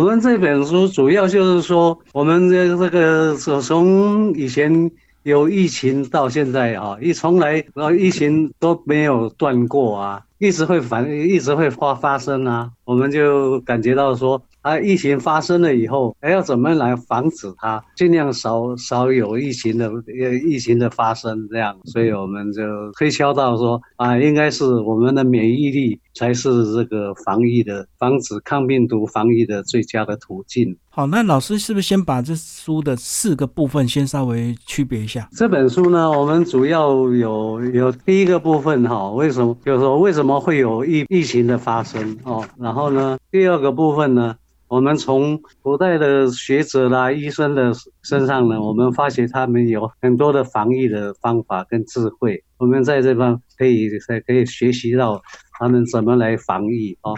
我们这本书主要就是说，我们这这个从从以前有疫情到现在啊，一从来呃疫情都没有断过啊，一直会反一直会发发生啊，我们就感觉到说。啊，疫情发生了以后，还要怎么来防止它，尽量少少有疫情的呃疫情的发生，这样，所以我们就推敲到说啊，应该是我们的免疫力才是这个防疫的、防止抗病毒防疫的最佳的途径。好，那老师是不是先把这书的四个部分先稍微区别一下？这本书呢，我们主要有有第一个部分哈，为什么就是说为什么会有疫疫情的发生哦？然后呢，第二个部分呢？我们从古代的学者啦、医生的身上呢，我们发现他们有很多的防疫的方法跟智慧。我们在这方可以在可以学习到他们怎么来防疫啊。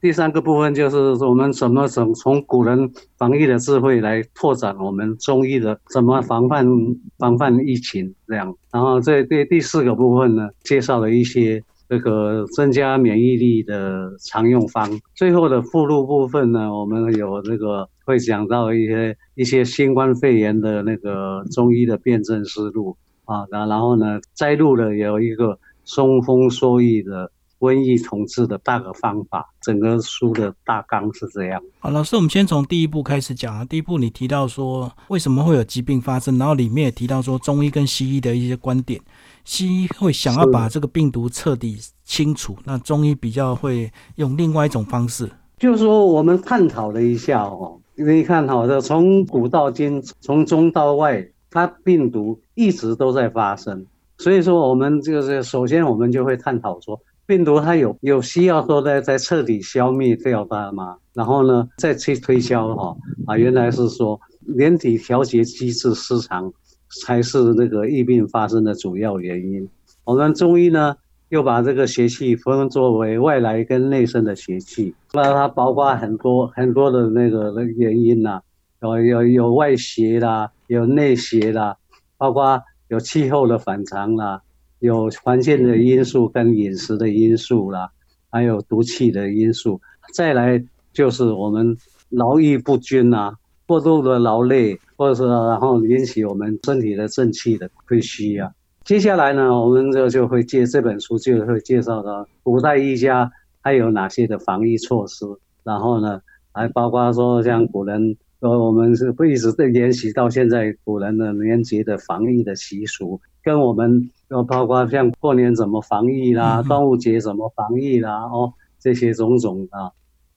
第三个部分就是我们怎么从从古人防疫的智慧来拓展我们中医的怎么防范防范疫情这样。然后这第第四个部分呢，介绍了一些。这个增加免疫力的常用方，最后的附录部分呢，我们有这个会讲到一些一些新冠肺炎的那个中医的辨证思路啊，然然后呢，摘录了有一个松风缩疫的瘟疫统治的大个方法，整个书的大纲是这样。好，老师，我们先从第一步开始讲啊。第一步你提到说为什么会有疾病发生，然后里面也提到说中医跟西医的一些观点。西医会想要把这个病毒彻底清除，那中医比较会用另外一种方式，就是说我们探讨了一下哦，你看好的，从古到今，从中到外，它病毒一直都在发生，所以说我们就是首先我们就会探讨说，病毒它有有需要说呢在彻底消灭掉它吗？然后呢再去推销哈啊，原来是说连体调节机制失常。才是那个疫病发生的主要原因。我们中医呢，又把这个邪气分作为外来跟内生的邪气，那它包括很多很多的那个原因呐，有有有外邪啦，有内邪啦，包括有气候的反常啦，有环境的因素跟饮食的因素啦，还有毒气的因素。再来就是我们劳逸不均呐。过度的劳累，或者是然后引起我们身体的正气的亏虚啊。接下来呢，我们就就会借这本书就会介绍到古代医家还有哪些的防疫措施，然后呢，还包括说像古人，呃，我们是会一直在沿袭到现在古人的年节的防疫的习俗，跟我们要包括像过年怎么防疫啦，端午节怎么防疫啦，哦，这些种种啊。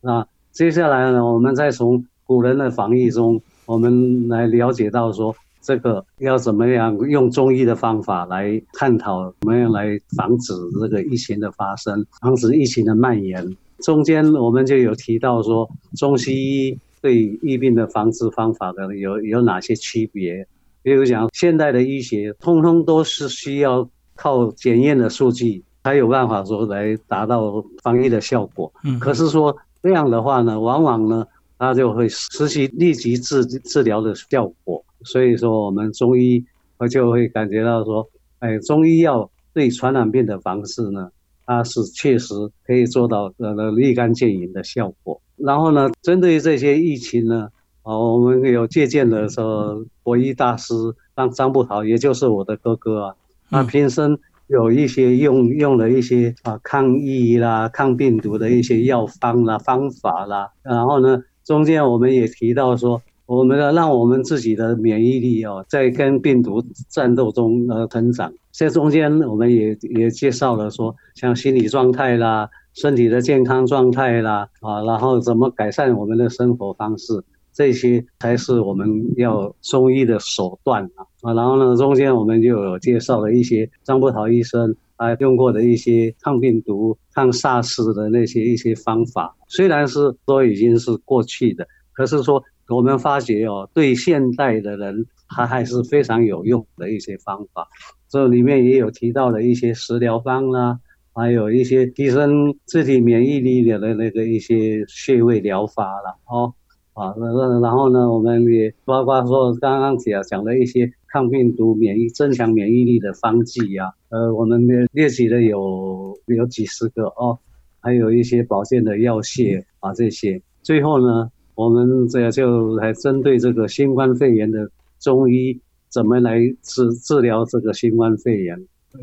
那接下来呢，我们再从古人的防疫中，我们来了解到说，这个要怎么样用中医的方法来探讨，怎么样来防止这个疫情的发生，防止疫情的蔓延。中间我们就有提到说，中西医对疫病的防治方法的有有哪些区别？比如讲，现代的医学通通都是需要靠检验的数据才有办法说来达到防疫的效果。嗯，可是说这样的话呢，往往呢。它就会失去立即治治疗的效果，所以说我们中医我就会感觉到说，哎，中医药对传染病的防治呢，它是确实可以做到呃立竿见影的效果。然后呢，针对这些疫情呢，啊，我们有借鉴的说国医大师张张步桃，也就是我的哥哥啊，他平生有一些用用了一些啊抗疫啦、抗病毒的一些药方啦、方法啦，然后呢。中间我们也提到说，我们要让我们自己的免疫力哦，在跟病毒战斗中呃成长。这中间我们也也介绍了说，像心理状态啦、身体的健康状态啦啊，然后怎么改善我们的生活方式，这些才是我们要中医的手段啊啊。然后呢，中间我们就有介绍了一些张伯桃医生。啊，用过的一些抗病毒、抗 SARS 的那些一些方法，虽然是都已经是过去的，可是说我们发觉哦，对现代的人，它还是非常有用的一些方法。这里面也有提到的一些食疗方啦，还有一些提升自体免疫力的那个一些穴位疗法了哦。啊，那那然后呢，我们也包括说刚刚讲讲的一些抗病毒、免疫、增强免疫力的方剂呀，呃，我们列列举的有有几十个哦，还有一些保健的药械啊这些。最后呢，我们这就来针对这个新冠肺炎的中医怎么来治治疗这个新冠肺炎，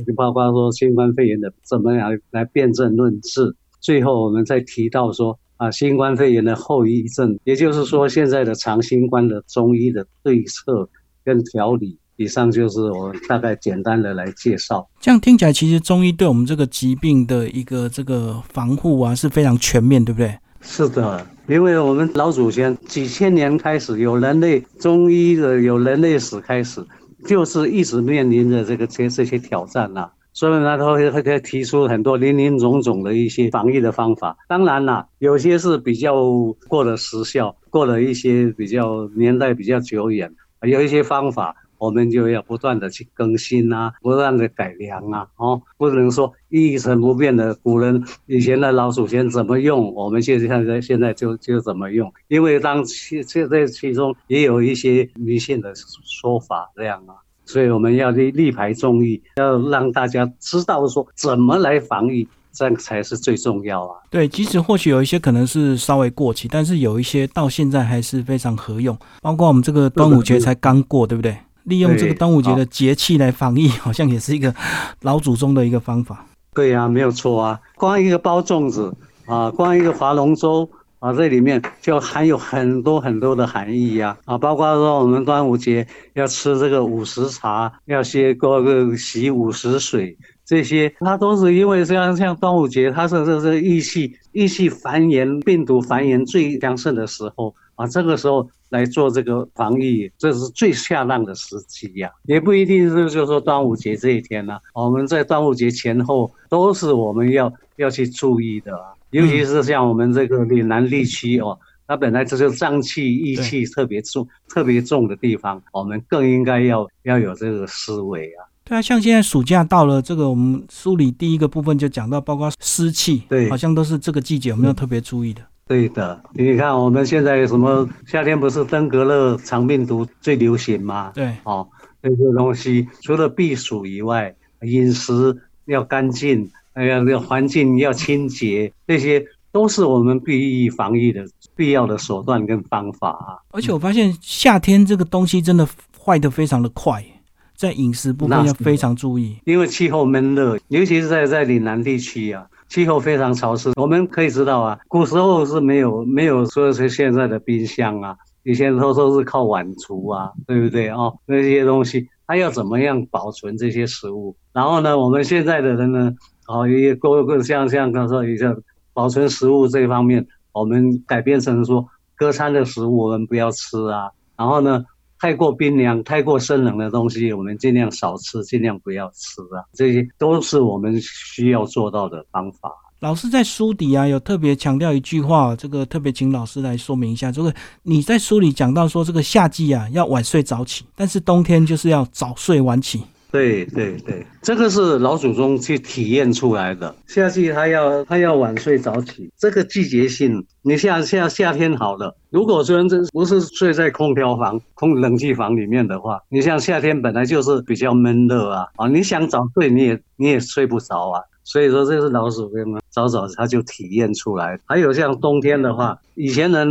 就包括说新冠肺炎的怎么样来辨证论治。最后我们再提到说啊，新冠肺炎的后遗症，也就是说现在的长新冠的中医的对策跟调理。以上就是我大概简单的来介绍。这样听起来，其实中医对我们这个疾病的一个这个防护啊是非常全面，对不对？是的，因为我们老祖先几千年开始有人类中医的有人类史开始，就是一直面临着这个这这些挑战呐。所以呢，他会会提出很多林林总总的一些防疫的方法。当然啦，有些是比较过了时效，过了一些比较年代比较久远，有一些方法。我们就要不断的去更新啊，不断的改良啊，哦，不能说一成不变的。古人以前的老祖先怎么用，我们现在现在就就怎么用。因为当其这在其中也有一些迷信的说法这样啊，所以我们要立立排众议，要让大家知道说怎么来防疫，这样才是最重要啊。对，即使或许有一些可能是稍微过期，但是有一些到现在还是非常合用。包括我们这个端午节才刚过，对不对？利用这个端午节的节气来防疫，好像也是一个老祖宗的一个方法。对呀，没有错啊。光一个包粽子啊，光一个划龙舟啊，这里面就含有很多很多的含义呀啊，包括说我们端午节要吃这个午时茶，要先过个洗午时水，这些它都是因为像像端午节，它是这是疫气疫气繁衍、病毒繁衍最强盛的时候啊，这个时候。来做这个防疫，这是最恰当的时机呀，也不一定是就是说端午节这一天呢。我们在端午节前后都是我们要要去注意的，尤其是像我们这个岭南地区哦，它本来就是瘴气、疫气特别重、特别重的地方，我们更应该要要有这个思维啊。对啊，像现在暑假到了，这个我们梳理第一个部分就讲到，包括湿气，对，好像都是这个季节我们要特别注意的。对的，你看我们现在什么夏天不是登革热、肠病毒最流行吗？对，哦，那些东西除了避暑以外，饮食要干净，哎呀，那环境要清洁，这些都是我们避疫防疫的必要的手段跟方法啊。而且我发现夏天这个东西真的坏的非常的快，在饮食部分要非常注意，因为气候闷热，尤其是在在岭南地区啊。气候非常潮湿，我们可以知道啊，古时候是没有没有说是现在的冰箱啊，以前都都是靠碗橱啊，对不对哦？那些东西，它要怎么样保存这些食物？然后呢，我们现在的人呢，哦，也各个像像刚说一下保存食物这方面，我们改变成说隔餐的食物我们不要吃啊，然后呢。太过冰凉、太过生冷的东西，我们尽量少吃，尽量不要吃啊！这些都是我们需要做到的方法。老师在书底啊，有特别强调一句话，这个特别请老师来说明一下。这个你在书里讲到说，这个夏季啊要晚睡早起，但是冬天就是要早睡晚起。对对对，这个是老祖宗去体验出来的。夏季他要他要晚睡早起，这个季节性，你像像夏天好了，如果说这不是睡在空调房、空冷气房里面的话，你像夏天本来就是比较闷热啊，啊，你想早睡你也你也睡不着啊。所以说这是老祖宗早早他就体验出来。还有像冬天的话，以前人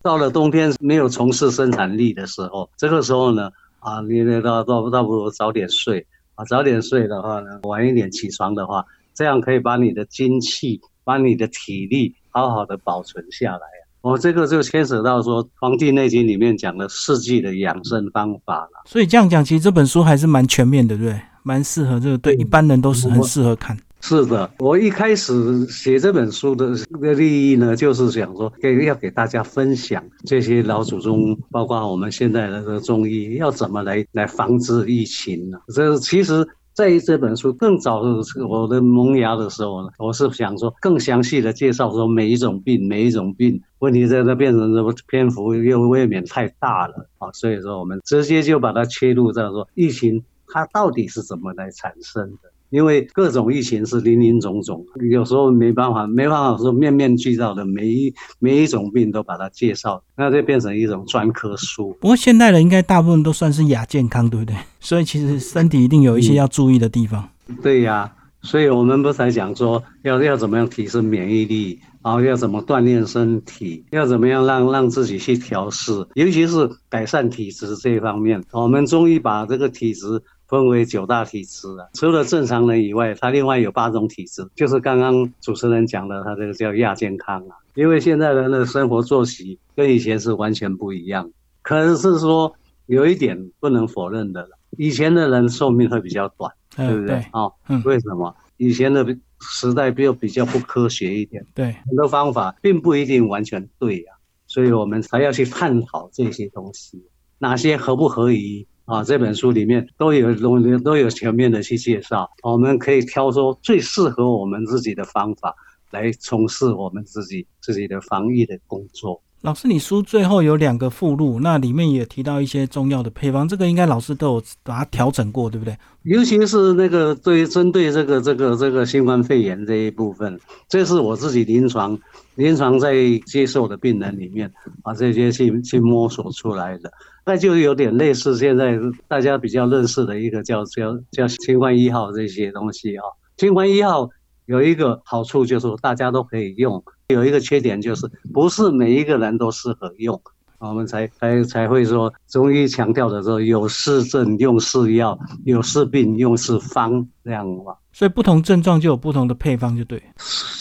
到了冬天没有从事生产力的时候，这个时候呢。啊，你那倒倒倒不如早点睡啊！早点睡的话呢，晚一点起床的话，这样可以把你的精气、把你的体力好好的保存下来。我这个就牵扯到说《黄帝内经》里面讲的四季的养生方法了。所以这样讲，其实这本书还是蛮全面的，对不对？蛮适合这个，对一般人都是很适合看。是的，我一开始写这本书的的利益呢，就是想说给要给大家分享这些老祖宗，包括我们现在的这个中医要怎么来来防治疫情呢？这其实在这本书更早的我的萌芽的时候呢，我是想说更详细的介绍说每一种病每一种病问题，在这变成这个篇幅又未免太大了啊，所以说我们直接就把它切入到说疫情它到底是怎么来产生的。因为各种疫情是林林总总，有时候没办法，没办法说面面俱到的每一每一种病都把它介绍，那就变成一种专科书。不过现代人应该大部分都算是亚健康，对不对？所以其实身体一定有一些要注意的地方。对呀。所以我们不才讲说要要怎么样提升免疫力，然后要怎么锻炼身体，要怎么样让让自己去调试，尤其是改善体质这一方面。我们中医把这个体质分为九大体质啊，除了正常人以外，它另外有八种体质，就是刚刚主持人讲的，它这个叫亚健康啊。因为现在人的生活作息跟以前是完全不一样，可能是说有一点不能否认的了，以前的人寿命会比较短。对不对？哦，为什么以前的时代比较比较不科学一点？对，很多方法并不一定完全对呀，所以我们才要去探讨这些东西，哪些合不合宜啊？这本书里面都有都都有全面的去介绍，我们可以挑出最适合我们自己的方法来从事我们自己自己的防疫的工作。老师，你书最后有两个附录，那里面也提到一些中药的配方，这个应该老师都有把它调整过，对不对？尤其是那个对针对这个这个这个新冠肺炎这一部分，这是我自己临床临床在接受的病人里面啊，这些去去摸索出来的，那就有点类似现在大家比较认识的一个叫叫叫新冠一号这些东西啊，新冠一号有一个好处就是大家都可以用。有一个缺点就是，不是每一个人都适合用，我们才才才会说中医强调的说有是症用是药，有是病用是方这样嘛。所以不同症状就有不同的配方，就对。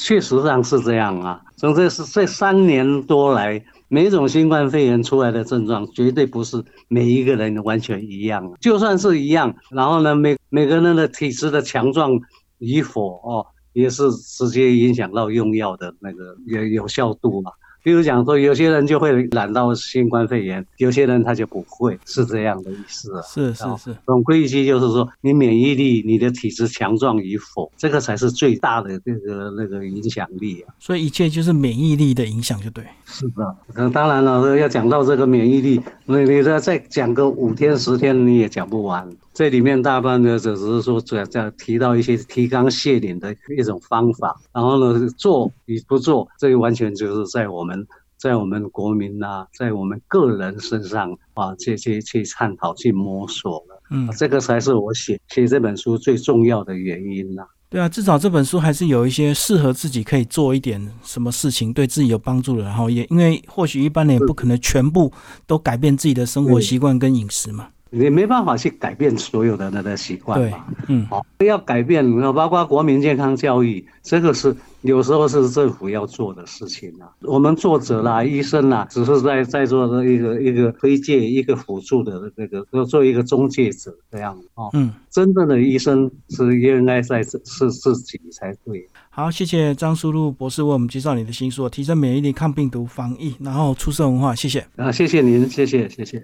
确实上是这样啊。从这是这三年多来，每一种新冠肺炎出来的症状，绝对不是每一个人完全一样。就算是一样，然后呢，每每个人的体质的强壮与否哦。也是直接影响到用药的那个有有效度嘛。比如讲说，有些人就会染到新冠肺炎，有些人他就不会，是这样的意思啊。是是是，总归一句就是说，你免疫力、你的体质强壮与否，这个才是最大的这个那个影响力啊。所以一切就是免疫力的影响，就对。是的，那当然了，要讲到这个免疫力，那你再再讲个五天十天，你也讲不完。这里面大半呢只是说主要在提到一些提纲挈领的一种方法，然后呢，做与不做，这完全就是在我们在我们国民呐，在我们个人身上啊，去去去探讨、去摸索了。嗯，这个才是我写写这本书最重要的原因呐。对啊，至少这本书还是有一些适合自己可以做一点什么事情，对自己有帮助的。然后也因为或许一般人也不可能全部都改变自己的生活习惯跟饮食嘛。你没办法去改变所有的那个习惯嘛，嗯，好，要改变，包括国民健康教育，这个是有时候是政府要做的事情啊。我们作者啦、医生啦，只是在在做的一个一个推荐、一个辅助的那个，要做一个中介者这样哦。嗯，真正的医生是应该在是自己才对。好，谢谢张淑露博士为我们介绍你的新书《提升免疫力、抗病毒、防疫》，然后出色文化，谢谢。啊，谢谢您，谢谢，谢谢。